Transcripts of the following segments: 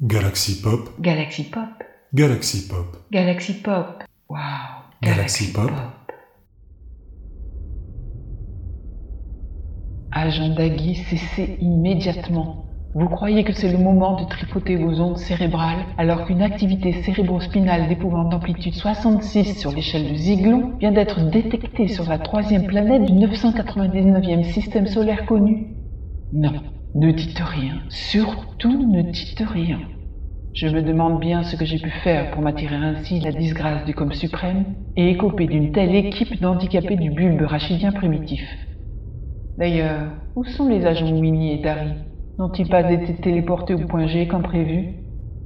Galaxy Pop, Galaxy Pop, Galaxy Pop, Galaxy Pop. Wow. Galaxy Pop. Agent Dagui, cessez immédiatement. Vous croyez que c'est le moment de tripoter vos ondes cérébrales alors qu'une activité cérébrospinale d'épouvante d'amplitude 66 sur l'échelle de Ziglon vient d'être détectée sur la troisième planète du 999e système solaire connu? Non, ne dites rien. Surtout ne dites rien. Je me demande bien ce que j'ai pu faire pour m'attirer ainsi la disgrâce du com suprême et écoper d'une telle équipe d'handicapés du bulbe rachidien primitif. D'ailleurs, où sont les agents Winnie et Dari N'ont-ils pas été téléportés au point G comme prévu?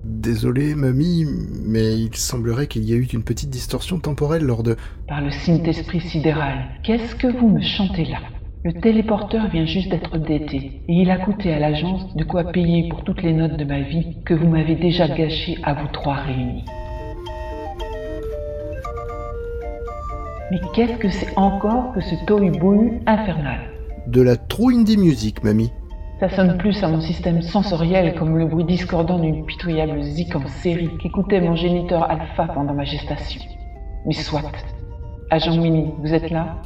Désolé, mamie, mais il semblerait qu'il y ait eu une petite distorsion temporelle lors de... Par le Saint-Esprit sidéral, qu'est-ce que vous me chantez là? Le téléporteur vient juste d'être daté, et il a coûté à l'agence de quoi payer pour toutes les notes de ma vie que vous m'avez déjà gâchées à vous trois réunis. Mais qu'est-ce que c'est encore que ce tohu infernal? De la true indie music, mamie. Ça sonne plus à mon système sensoriel comme le bruit discordant d'une pitoyable zik en série qu'écoutait mon géniteur alpha pendant ma gestation. Mais soit. Agent Winnie, vous êtes là?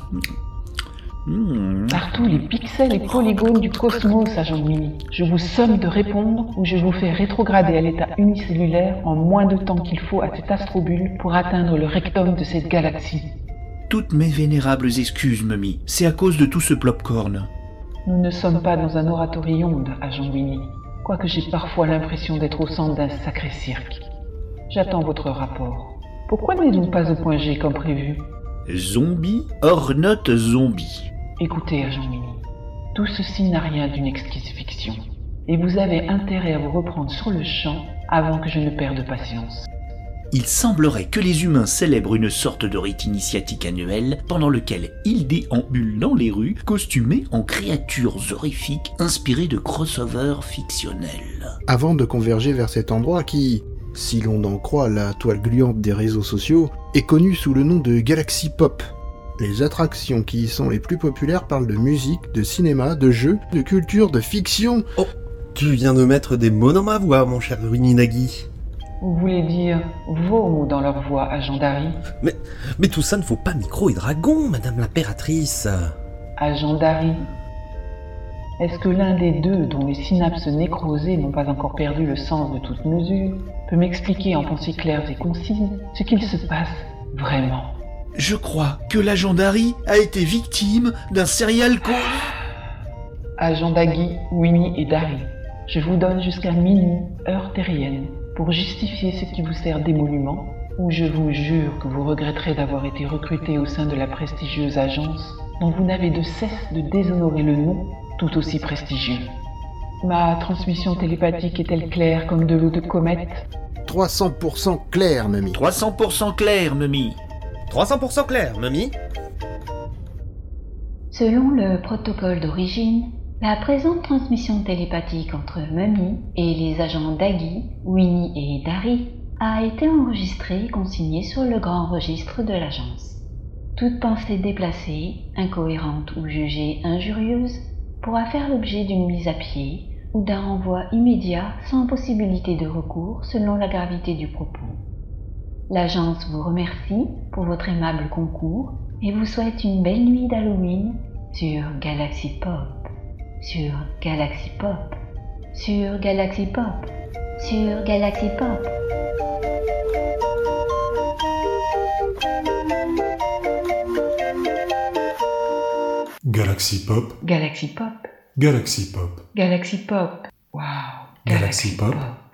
Partout les pixels et polygones du cosmos, agent Winnie. Je vous somme de répondre ou je vous fais rétrograder à l'état unicellulaire en moins de temps qu'il faut à cette astrobule pour atteindre le rectum de cette galaxie. Toutes mes vénérables excuses, Mummy. C'est à cause de tout ce popcorn. Nous ne sommes pas dans un oratorium, agent Winnie, quoique j'ai parfois l'impression d'être au centre d'un sacré cirque. J'attends votre rapport. Pourquoi n'êtes-vous pas au point G comme prévu? Zombie hors note zombie. Écoutez, agent tout ceci n'a rien d'une exquise fiction, et vous avez intérêt à vous reprendre sur le champ avant que je ne perde patience. Il semblerait que les humains célèbrent une sorte de rite initiatique annuel pendant lequel ils déambulent dans les rues costumés en créatures horrifiques inspirées de crossovers fictionnels. Avant de converger vers cet endroit qui, si l'on en croit la toile gluante des réseaux sociaux, est connu sous le nom de Galaxy Pop. Les attractions qui y sont les plus populaires parlent de musique, de cinéma, de jeux, de culture, de fiction. Oh, tu viens de mettre des mots dans ma voix, mon cher Winnie Nagui. Vous voulez dire vos mots dans leur voix, agent Dari Mais, mais tout ça ne vaut pas micro et dragon, madame l'impératrice. Agent Dari Est-ce que l'un des deux, dont les synapses nécrosées n'ont pas encore perdu le sens de toute mesure, peut m'expliquer en pensées claires et concises ce qu'il se passe vraiment? Je crois que l'agent Dari a été victime d'un serial cause. Agent Dagui, Winnie et Dari, je vous donne jusqu'à minuit, heure terrienne, pour justifier ce qui vous sert d'émolument, ou je vous jure que vous regretterez d'avoir été recruté au sein de la prestigieuse agence dont vous n'avez de cesse de déshonorer le nom tout aussi prestigieux. Ma transmission télépathique est-elle claire comme de l'eau de comète? 300% clair, mamie. 300% clair, Mummy. 300% clair, mamie. Selon le protocole d'origine, la présente transmission télépathique entre Mummy et les agents Daggy, Winnie et Dari a été enregistrée et consignée sur le grand registre de l'agence. Toute pensée déplacée, incohérente ou jugée injurieuse pourra faire l'objet d'une mise à pied ou d'un renvoi immédiat sans possibilité de recours selon la gravité du propos. L'agence vous remercie pour votre aimable concours et vous souhaite une belle nuit d'Halloween sur Galaxy Pop sur Galaxy Pop, sur Galaxy Pop, sur Galaxy Pop. Galaxy Pop, Galaxy Pop, Galaxy Pop, Galaxy Pop. Wow. Galaxy Pop. Pop.